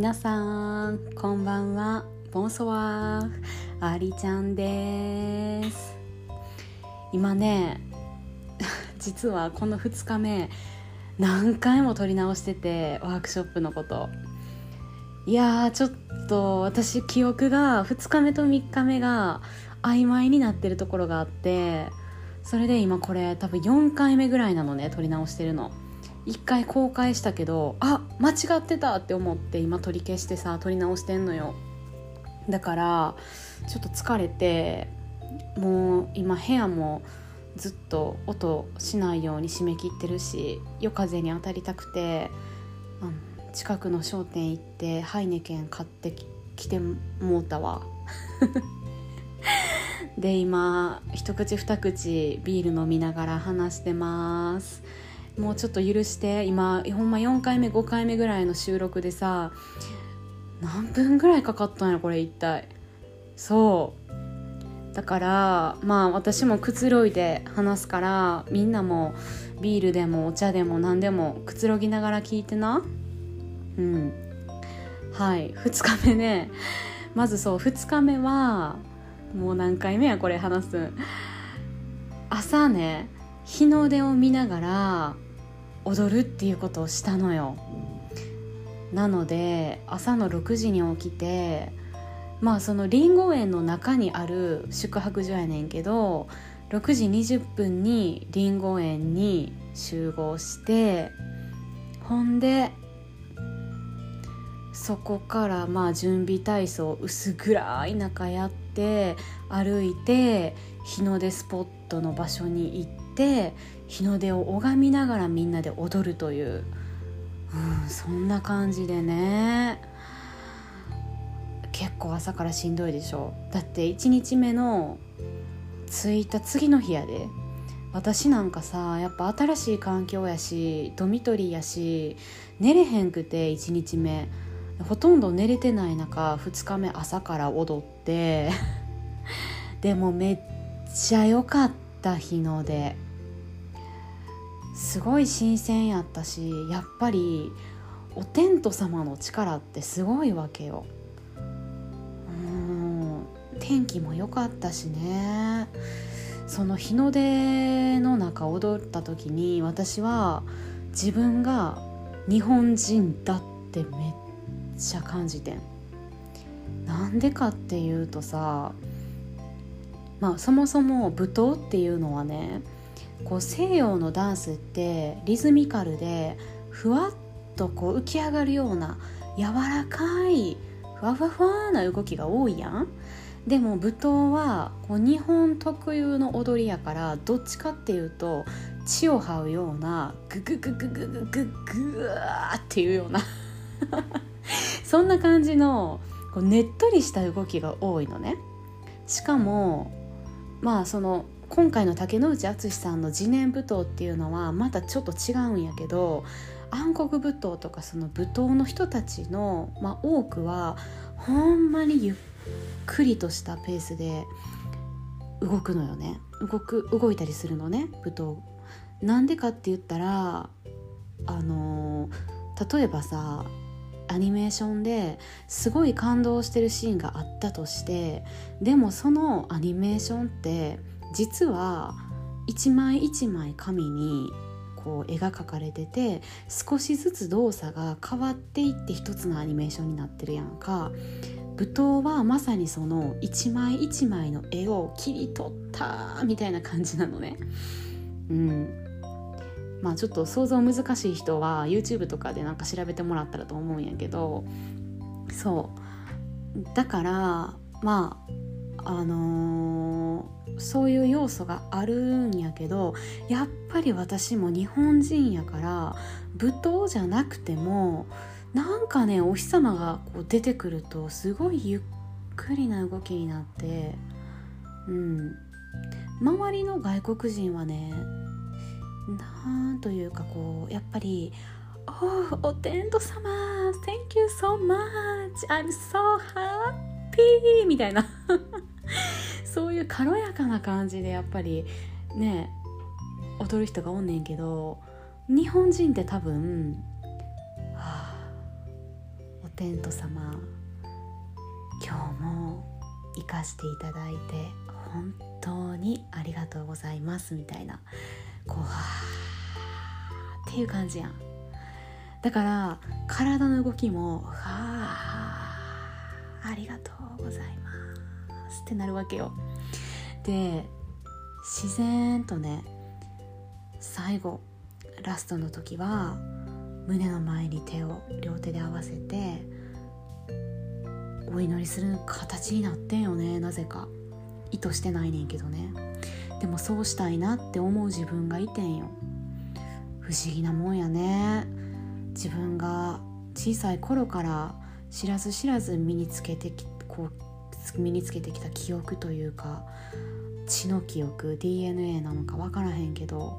皆さんこんばんは。ボンソワーありちゃんです。今ね 実はこの2日目何回も撮り直しててワークショップのこと。いやーちょっと私記憶が2日目と3日目が曖昧になってるところがあってそれで今これ多分4回目ぐらいなのね撮り直してるの。1回公開したけどあ間違ってたって思って今取り消してさ撮り直してんのよ。だからちょっと疲れてもう今部屋もずっと音しないように締め切ってるし夜風に当たりたくて近くの商店行ってハイネケン買ってきてもうたわ。で今一口二口ビール飲みながら話してます。もうちょっと許して今ほんま4回目5回目ぐらいの収録でさ何分ぐらいかかったんやこれ一体。そう。だからまあ私もくつろいで話すからみんなもビールでもお茶でも何でもくつろぎながら聞いてな。うん。はい。2日目ね。まずそう2日目はもう何回目やこれ話す朝ね日の出を見ながら踊るっていうことをしたのよ。なので朝の6時に起きてまあそのりんご園の中にある宿泊所やねんけど6時20分にりんご園に集合してほんでそこからまあ準備体操薄暗い中やって歩いて日の出スポットの場所に行って日の出を拝みながらみんなで踊るという、うん、そんな感じでね。結構朝からしんどいでしょ。だって1日目の着いた次の日やで。私なんかさやっぱ新しい環境やしドミトリーやし寝れへんくて1日目。ほとんど寝れてない中2日目朝から踊って。でもめっちゃ良かった日の出。すごい新鮮やったしやっぱりお天道様の力ってすごいわけよ。うん天気も良かったしね。その日の出の中踊った時に私は自分が日本人だってめっちゃ感じてん。なんでかっていうとさまあそもそも舞踏っていうのはねこう西洋のダンスってリズミカルでふわっとこう浮き上がるような柔らかいふわふわふわな動きが多いやん。でも舞踏はこう日本特有の踊りやからどっちかっていうと血を這うようなググググググググーっていうような。そんな感じのこうねっとりした動きが多いのね。しかもまあその今回の竹野内敦さんの自然舞踏っていうのはまたちょっと違うんやけど暗黒舞踏とかその舞踏の人たちの、まあ、多くはほんまにゆっくりとしたペースで動くのよね。動く動いたりするのね舞踏。なんでかって言ったらあの例えばさアニメーションですごい感動してるシーンがあったとしてでもそのアニメーションって実は一枚一枚紙にこう絵が描かれてて少しずつ動作が変わっていって一つのアニメーションになってるやんか。舞踏はまさにその一枚一枚の絵を切り取ったみたいな感じなのね。うん。まあちょっと想像難しい人は YouTube とかでなんか調べてもらったらと思うんやけど。そう。だからまああのー、そういう要素があるんやけどやっぱり私も日本人やから舞踏じゃなくてもなんかねお日様がこう出てくるとすごいゆっくりな動きになってうん。周りの外国人はねなんというかこうやっぱり「Oh お天道様 Thank you so much. I'm so happy」みたいな。う軽やかな感じでやっぱりね踊る人がおんねんけど日本人って多分「はあおテント様今日も生かしていただいて本当にありがとうございますみたいなこうはーっていう感じやん。だから体の動きもはあありがとうございますってなるわけよ。で自然とね最後ラストの時は胸の前に手を両手で合わせてお祈りする形になってんよねなぜか。意図してないねんけどね。でもそうしたいなって思う自分がいてんよ。不思議なもんやね。自分が小さい頃から知らず知らず身につけてきこう身につけてきた記憶というか血の記憶 DNA なのか分からへんけど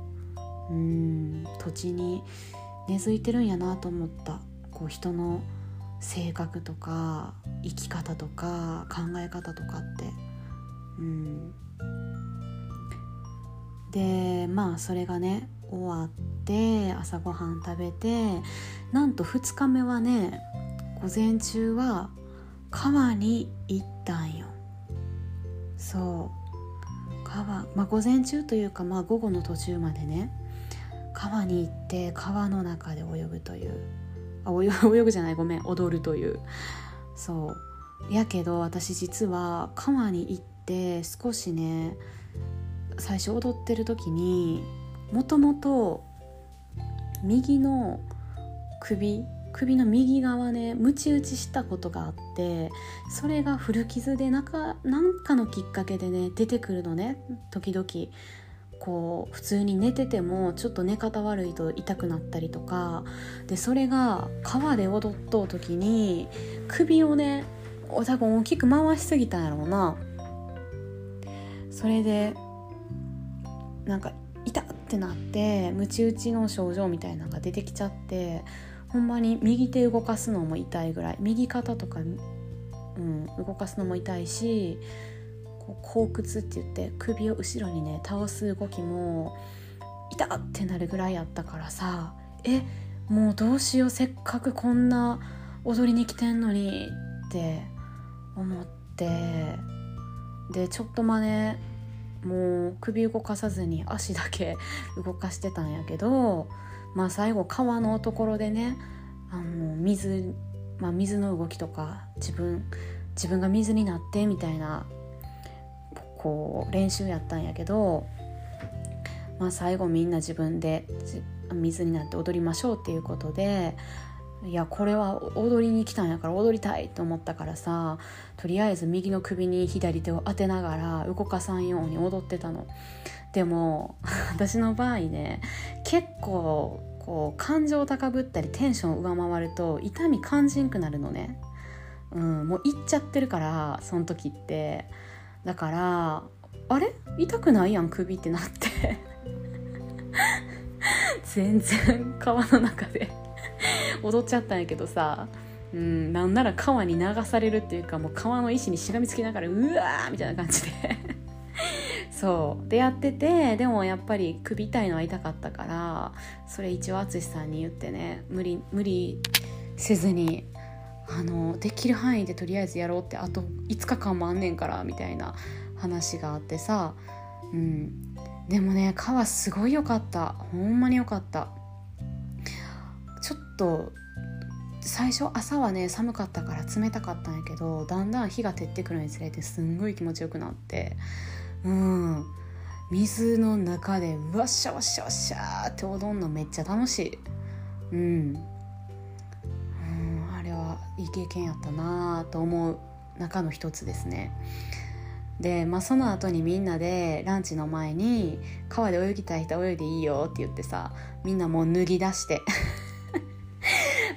うん土地に根付いてるんやなと思った。こう人の性格とか生き方とか考え方とかって。うん。でまあそれがね終わって朝ごはん食べてなんと2日目はね午前中は川に行ったんよ。そう。川まあ午前中というかまあ午後の途中までね川に行って川の中で泳ぐというあ泳 泳ぐじゃないごめん踊るという。そう。やけど私実は川に行って少しね最初踊ってる時にもともと右の首首の右側ねムチ打ちしたことがあってそれが古傷でなんかなんかのきっかけでね出てくるのね。時々こう普通に寝ててもちょっと寝方悪いと痛くなったりとか。でそれが川で踊っとう時に首をね多分大きく回しすぎたんやろうな。それでなんか痛ってなってムチ打ちの症状みたいなのが出てきちゃってほんまに右手動かすのも痛いぐらい右肩とか、うん、動かすのも痛いしこう後屈って言って首を後ろにね倒す動きも痛ってなるぐらいやったからさえもうどうしようせっかくこんな踊りに来てんのにって思ってでちょっとまねもう首動かさずに足だけ動かしてたんやけどまあ最後川のところでねあの水、まあ、水の動きとか自分自分が水になってみたいなこう練習やったんやけど、まあ、最後みんな自分で水になって踊りましょうっていうことでいやこれは踊りに来たんやから踊りたいと思ったからさとりあえず右の首に左手を当てながら動かさんように踊ってたの。でも 私の場合ね結構こう感情高ぶったりテンションを上回ると痛み感じんくなるのね。うんもういっちゃってるからその時って。だからあれ？痛くないやん首ってなって。全然川の中で 踊っちゃったんやけどさ。うんなんなら川に流されるっていうかもう川の石にしがみつきながらうわーみたいな感じで。そう。でやっててでもやっぱり首痛いのは痛かったからそれ一応淳さんに言ってね無理無理せずにあのできる範囲でとりあえずやろうってあと5日間もあんねんからみたいな話があってさうん。でもね川すごい良かった。ほんまに良かった。ちょっと最初朝はね寒かったから冷たかったんやけどだんだん日が照ってくるにつれてすんごい気持ちよくなってうん。水の中でうわっしゃわっしゃわっしゃって踊んのめっちゃ楽しい。うん、うん、あれはいい経験やったなと思う中の一つですね。で、まあ、その後にみんなでランチの前に「川で泳ぎたい人泳いでいいよ」って言ってさみんなもう脱ぎ出して。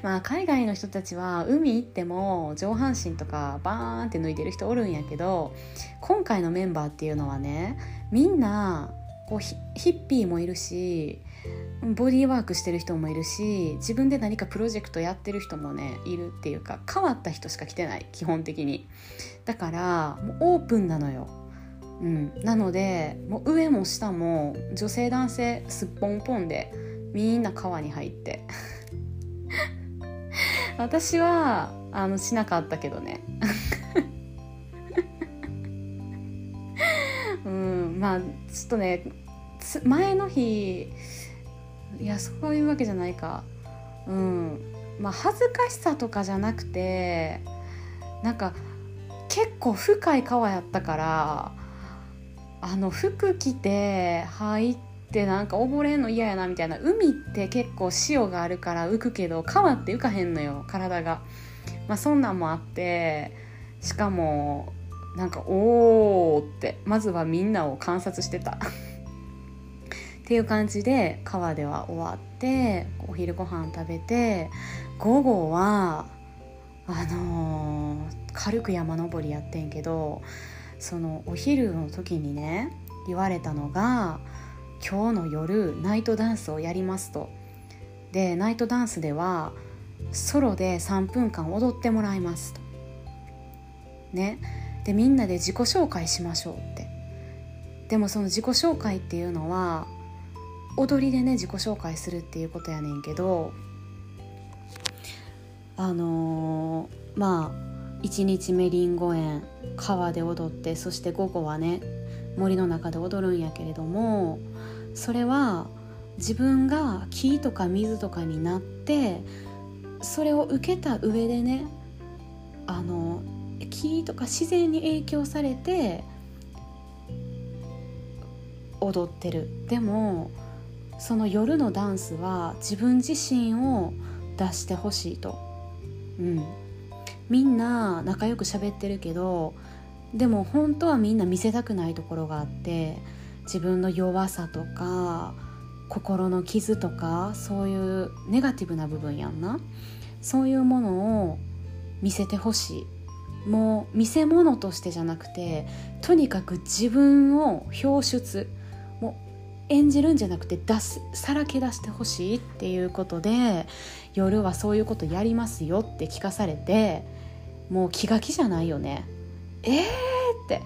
まあ海外の人たちは海行っても上半身とかバーンって脱いでる人おるんやけど今回のメンバーっていうのはねみんなこうヒッピーもいるしボディーワークしてる人もいるし自分で何かプロジェクトやってる人もねいるっていうか変わった人しか来てない基本的に。だからもうオープンなのよ。うん、なのでもう上も下も女性男性すっぽんぽんでみんな川に入って。私はあのしなかったけどね。うんまあちょっとね前の日いやそういうわけじゃないか。うんまあ恥ずかしさとかじゃなくてなんか結構深い川やったからあの服着て入ってってなんか溺れんの嫌やなみたいな海って結構潮があるから浮くけど川って浮かへんのよ体が。まあ、そんなんもあってしかもなんかおーってまずはみんなを観察してたっていう感じで川では終わってお昼ご飯食べて午後はあのー、軽く山登りやってんけどそのお昼の時にね言われたのが今日の夜ナイトダンスをやりますと。でナイトダンスではソロで3分間踊ってもらいますと。ね、でみんなで自己紹介しましょうってでもその自己紹介っていうのは踊りでね自己紹介するっていうことやねんけどあのー、まあ1日目りんご園川で踊ってそして午後はね森の中で踊るんやけれどもそれは自分が木とか水とかになってそれを受けた上でねあの木とか自然に影響されて踊ってる。でもその夜のダンスは自分自身を出してほしいと、うん、みんな仲良く喋ってるけどでも本当はみんな見せたくないところがあって自分の弱さとか心の傷とかそういうネガティブな部分やんな。そういうものを見せてほしい。もう見せ物としてじゃなくてとにかく自分を表出。もう演じるんじゃなくて出すさらけ出してほしいっていうことで夜はそういうことやりますよって聞かされてもう気が気じゃないよね。えーって。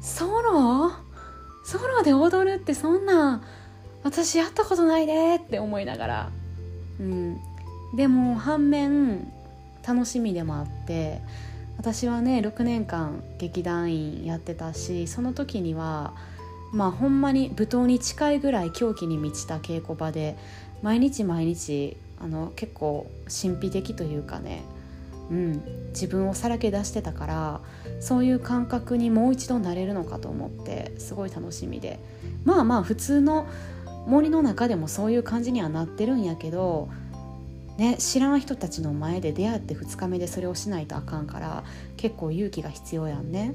ソロ？ソロで踊るってそんな私やったことないでって思いながら。うん。でも反面楽しみでもあって私はね6年間劇団員やってたしその時にはまあほんまに舞踏に近いぐらい狂気に満ちた稽古場で毎日毎日あの結構神秘的というかね、うん、自分をさらけ出してたからそういう感覚にもう一度なれるのかと思ってすごい楽しみで。まあまあ普通の森の中でもそういう感じにはなってるんやけどね、知らん人たちの前で出会って2日目でそれをしないとあかんから結構勇気が必要やんね。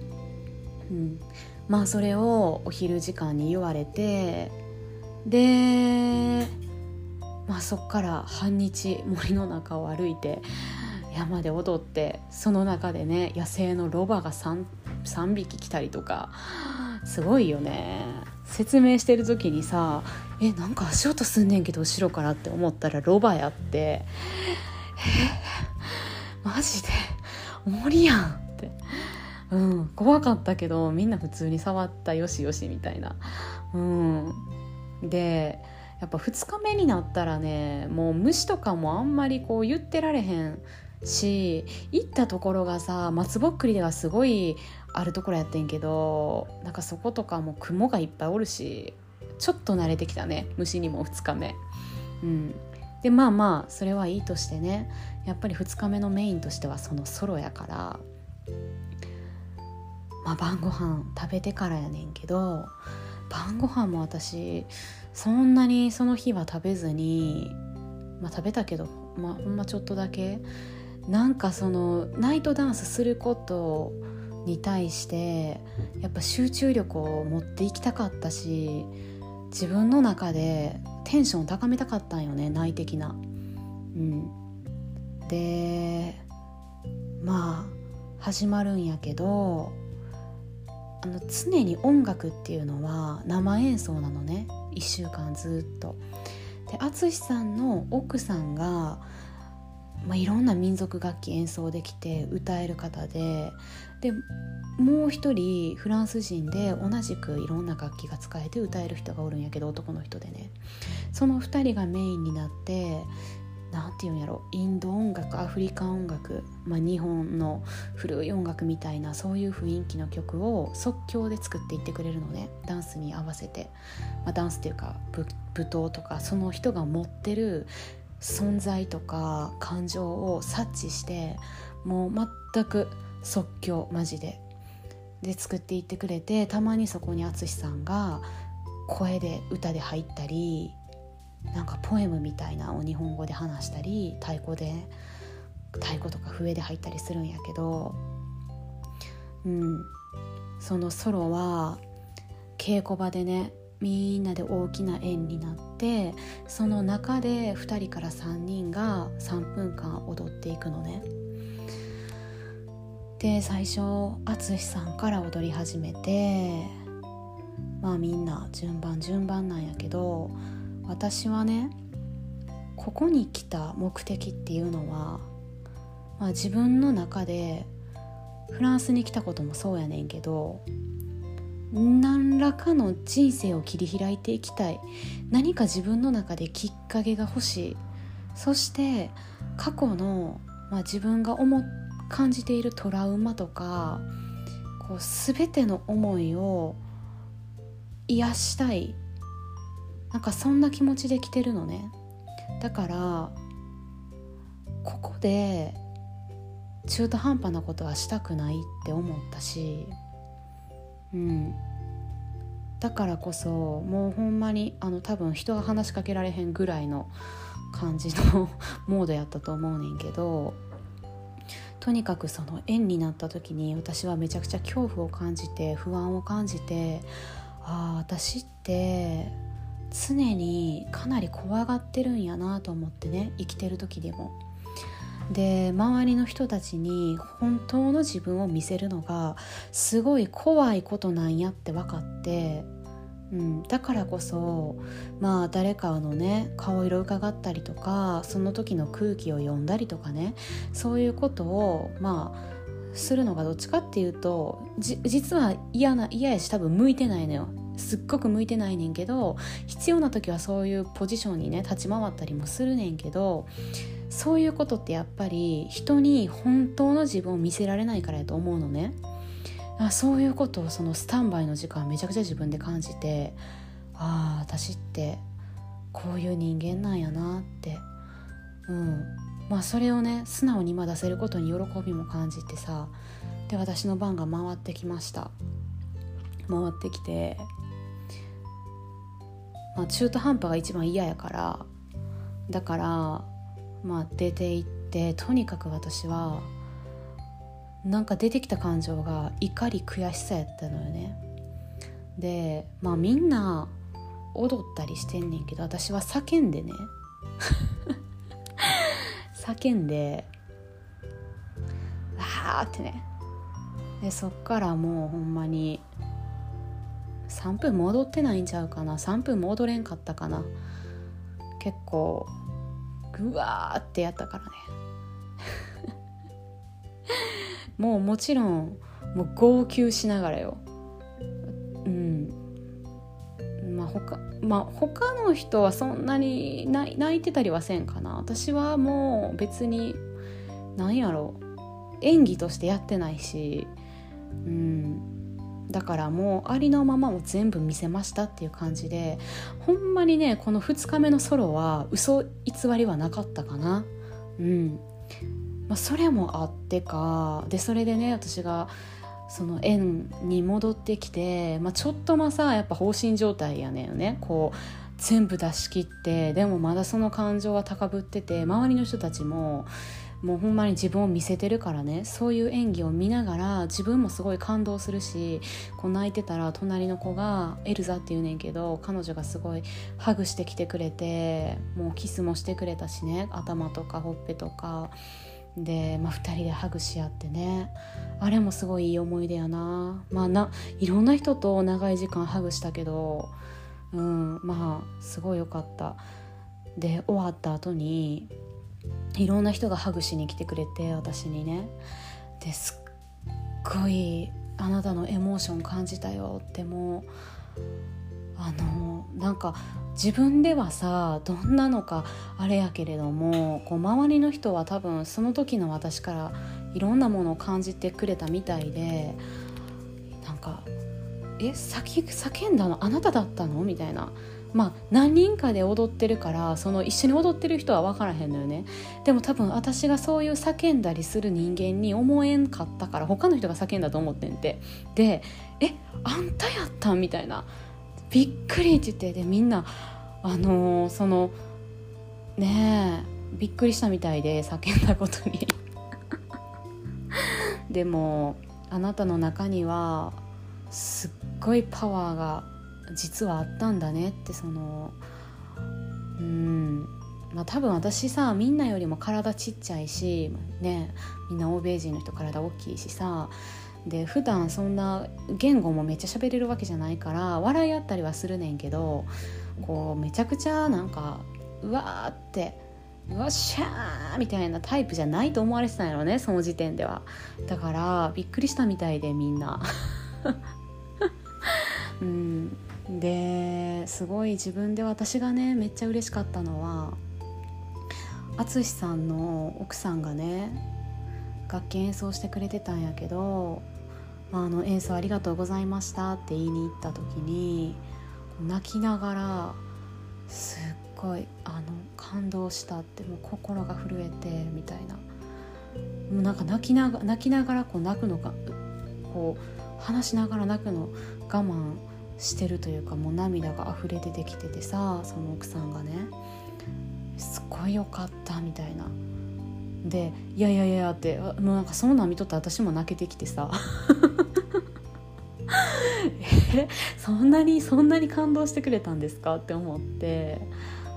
うん、まあそれをお昼時間に言われてで、まあ、そっから半日森の中を歩いて山で踊ってその中でね野生のロバが 3, 3匹来たりとかすごいよね。説明してる時にさえなんか足音すんねんけど後ろからって思ったらロバやってえマジで森やんって。うん怖かったけどみんな普通に触ったよしよしみたいな。うん。でやっぱ2日目になったらねもう虫とかもあんまりこう言ってられへんし行ったところがさ松ぼっくりではすごいあるところやってんけどなんかそことかも雲がいっぱいおるしちょっと慣れてきたね虫にも2日目。うん。でまあまあそれはいいとしてねやっぱり2日目のメインとしてはそのソロやからまあ晩ご飯食べてからやねんけど晩ご飯も私そんなにその日は食べずにまあ食べたけどまあほんまちょっとだけなんかそのナイトダンスすることに対してやっぱ集中力を持っていきたかったし自分の中でテンションを高めたかったんよね内的な。うん、でまあ始まるんやけどあの常に音楽っていうのは生演奏なのね1週間ずっと。で淳さんの奥さんがまあ、いろんな民族楽器演奏できて歌える方ででもう一人フランス人で同じくいろんな楽器が使えて歌える人がおるんやけど男の人でね。その2人がメインになって何て言うんやろインド音楽アフリカ音楽、まあ、日本の古い音楽みたいなそういう雰囲気の曲を即興で作っていってくれるのね。ダンスに合わせて、まあ、ダンスっていうか舞踏とかその人が持ってる存在とか感情を察知してもう全く即興マジで。で作っていってくれてたまにそこに淳さんが声で歌で入ったりなんかポエムみたいなを日本語で話したり太鼓で太鼓とか笛で入ったりするんやけどうん。そのソロは稽古場でねみんなで大きな円になってその中で2人から3人が3分間踊っていくのね。で最初淳さんから踊り始めてまあみんな順番順番なんやけど私はねここに来た目的っていうのは、まあ、自分の中でフランスに来たこともそうやねんけど何らかの人生を切り開いていきたい。何か自分の中できっかけが欲しい。そして過去の、まあ、自分が思感じているトラウマとかこう全ての思いを癒したい。なんかそんな気持ちで来てるのね。だからここで中途半端なことはしたくないって思ったしうんだからこそもうほんまにあの多分人が話しかけられへんぐらいの感じの モードやったと思うねんけどとにかくその縁になった時に私はめちゃくちゃ恐怖を感じて不安を感じてああ私って常にかなり怖がってるんやなと思ってね生きてる時でも。で周りの人たちに本当の自分を見せるのがすごい怖いことなんやって分かってうん、だからこそまあ誰かのね顔色伺ったりとかその時の空気を読んだりとかねそういうことをまあするのがどっちかっていうと実は嫌な嫌やし多分向いてないのよ。すっごく向いてないねんけど必要な時はそういうポジションにね立ち回ったりもするねんけどそういうことってやっぱり人に本当の自分を見せられないからやと思うのね。あそういうことをそのスタンバイの時間めちゃくちゃ自分で感じてああ私ってこういう人間なんやなって。うん。まあそれをね素直に今出せることに喜びも感じてさで私の番が回ってきました。回ってきてまあ中途半端が一番嫌やから。だからまあ出て行ってとにかく私はなんか出てきた感情が怒り悔しさやったのよね。でまあみんな踊ったりしてんねんけど私は叫んでね。叫んでわーってね。でそっからもうほんまに3分も踊ってないんちゃうかな。3分も踊れんかったかな。結構ぐわーってやったからね。もうもちろんもう号泣しながらよ。うん。まあ他まあ他の人はそんなに泣いてたりはせんかな。私はもう別に何やろ。演技としてやってないし。うん。だからもうありのままを全部見せましたっていう感じでほんまにねこの2日目のソロは嘘偽りはなかったかな。うん。まあ、それもあってか。でそれでね私がその園に戻ってきて、まあ、ちょっとまさやっぱ放心状態やねんよね。こう全部出し切ってでもまだその感情は高ぶってて周りの人たちももうほんまに自分を見せてるからね。そういう演技を見ながら自分もすごい感動するしこう泣いてたら隣の子がエルザっていうねんけど彼女がすごいハグしてきてくれてもうキスもしてくれたしね。頭とかほっぺとか。で、まあ、2人でハグし合ってね。あれもすごいいい思い出やな。まあないろんな人と長い時間ハグしたけどうんまあすごい良かった。で終わった後にいろんな人がハグしに来てくれて私にねですっごいあなたのエモーション感じたよってもうあのなんか自分ではさどんなのかあれやけれどもこう周りの人は多分その時の私からいろんなものを感じてくれたみたいでなんか「え叫叫んだのあなただったの?」みたいな。まあ何人かで踊ってるからその一緒に踊ってる人は分からへんのよね。でも多分私がそういう叫んだりする人間に思えんかったから他の人が叫んだと思ってんて。で「えあんたやったん?」みたいな。びっくりって言ってでみんなあのー、そのねえびっくりしたみたいで叫んだことに。でもあなたの中にはすっごいパワーが実はあったんだねってそのうん。まあ多分私さみんなよりも体ちっちゃいしねみんな欧米人の人体大きいしさで普段そんな言語もめっちゃ喋れるわけじゃないから笑い合ったりはするねんけどこうめちゃくちゃなんかうわーってうわっしゃーみたいなタイプじゃないと思われてたんやろねその時点では。だからびっくりしたみたいでみんな。うん。ですごい自分で私がねめっちゃ嬉しかったのは淳さんの奥さんがね楽器演奏してくれてたんやけどあの演奏ありがとうございましたって言いに行った時に泣きながらすっごいあの感動したってもう心が震えてみたいな。もうなんか泣きなが泣きながらこう泣くのがこう話しながら泣くの我慢してるというかもう涙が溢れ出てきててさその奥さんがねすっごいよかったみたいな。で「いやいやいや」ってもうなんかそんな見とった私も泣けてきてさ。えそんなにそんなに感動してくれたんですかって思って。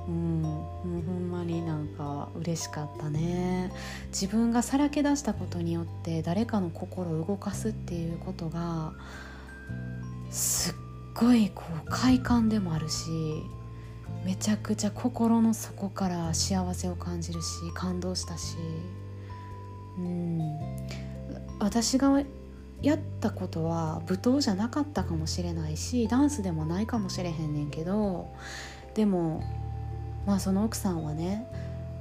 うんもうほんまになんか嬉しかったね。自分がさらけ出したことによって誰かの心を動かすっていうことがすっごいこう快感でもあるしめちゃくちゃ心の底から幸せを感じるし感動したし。うん。私がやったことは舞踏じゃなかったかもしれないしダンスでもないかもしれへんねんけどでもまあその奥さんはね、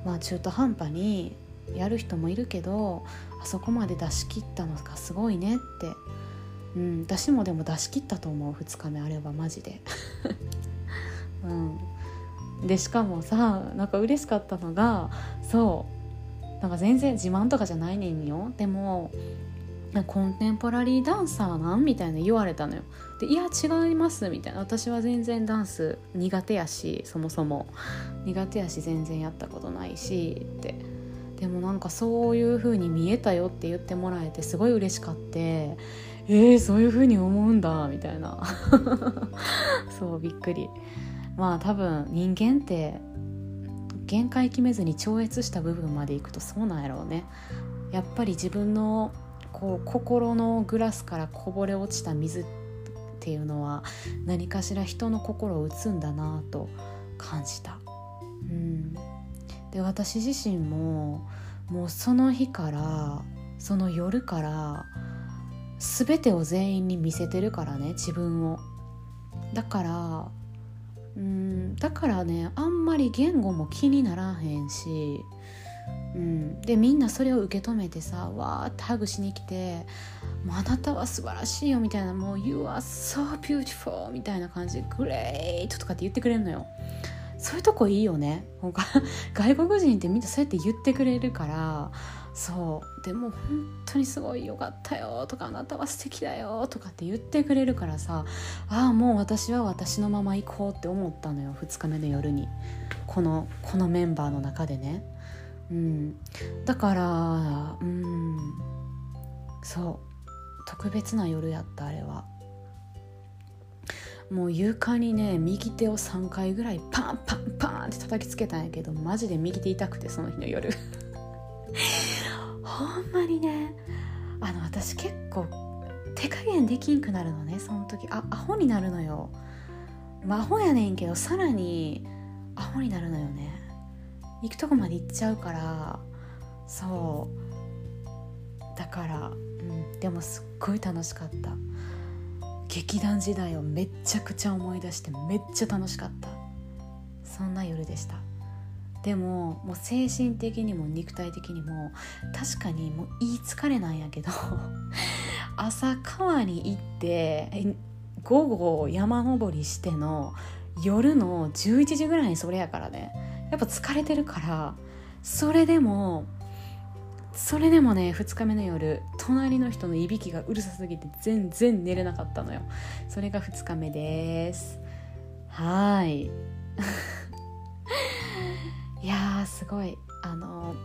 まあ、中途半端にやる人もいるけどあそこまで出し切ったのがすごいねって、うん、私もでも出し切ったと思う2日目あればマジで。うん、でしかもさなんか嬉しかったのがそう。なんか全然自慢とかじゃないねんよ。でもコンテンポラリーダンサーなんみたいな言われたのよ。でいや違いますみたいな。私は全然ダンス苦手やしそもそも。苦手やし全然やったことないしって。でもなんかそういう風に見えたよって言ってもらえてすごい嬉しかって。えー、そういう風に思うんだみたいな。そうびっくり。まあ多分人間って限界決めずに超越した部分までいくとそうなんやろうね。やっぱり自分のこう心のグラスからこぼれ落ちた水っていうのは何かしら人の心を打つんだなと感じた。うん、で私自身ももうその日からその夜から全てを全員に見せてるからね自分を。だからうんだからねあんまり言語も気にならへんしうん、でみんなそれを受け止めてさわーってハグしに来て「もうあなたは素晴らしいよ」みたいな「もう You are so beautiful」みたいな感じで「Great」とかって言ってくれるのよ。そういうとこいいよね外国人ってみんなそうやって言ってくれるからそう。でも本当にすごいよかったよとかあなたは素敵だよとかって言ってくれるからさああもう私は私のまま行こうって思ったのよ。2日目の夜に。このこのメンバーの中でね。うん、だからうん。そう。特別な夜やったあれは。もう床にね右手を3回ぐらいパンパンパンって叩きつけたんやけどマジで右手痛くてその日の夜。ほんまにね。あの私結構手加減できんくなるのねその時。あアホになるのよ、まあ、アホやねんけどさらにアホになるのよね。行くとこまで行っちゃうから。そう。だから、うん、でもすっごい楽しかった。劇団時代をめっちゃくちゃ思い出してめっちゃ楽しかった。そんな夜でした。でももう精神的にも肉体的にも確かにもういい疲れなんやけど 朝川に行って午後山登りしての夜の11時ぐらいにそれやからね。やっぱ疲れてるからそれでもそれでもね2日目の夜隣の人のいびきがうるさすぎて全然寝れなかったのよ。それが2日目です。はいい。すごいあの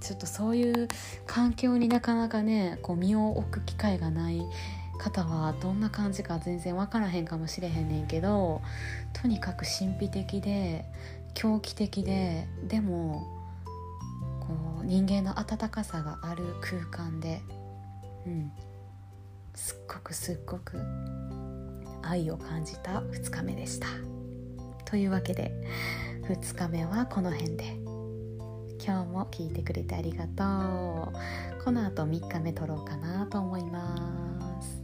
ちょっとそういう環境になかなかねこう身を置く機会がない方はどんな感じか全然分からへんかもしれへんねんけどとにかく神秘的で狂気的ででもこう人間の温かさがある空間で、うん、すっごくすっごく愛を感じた2日目でした。というわけで2日目はこの辺で。今日も聞いてくれてありがとう。この後3日目撮ろうかなと思います。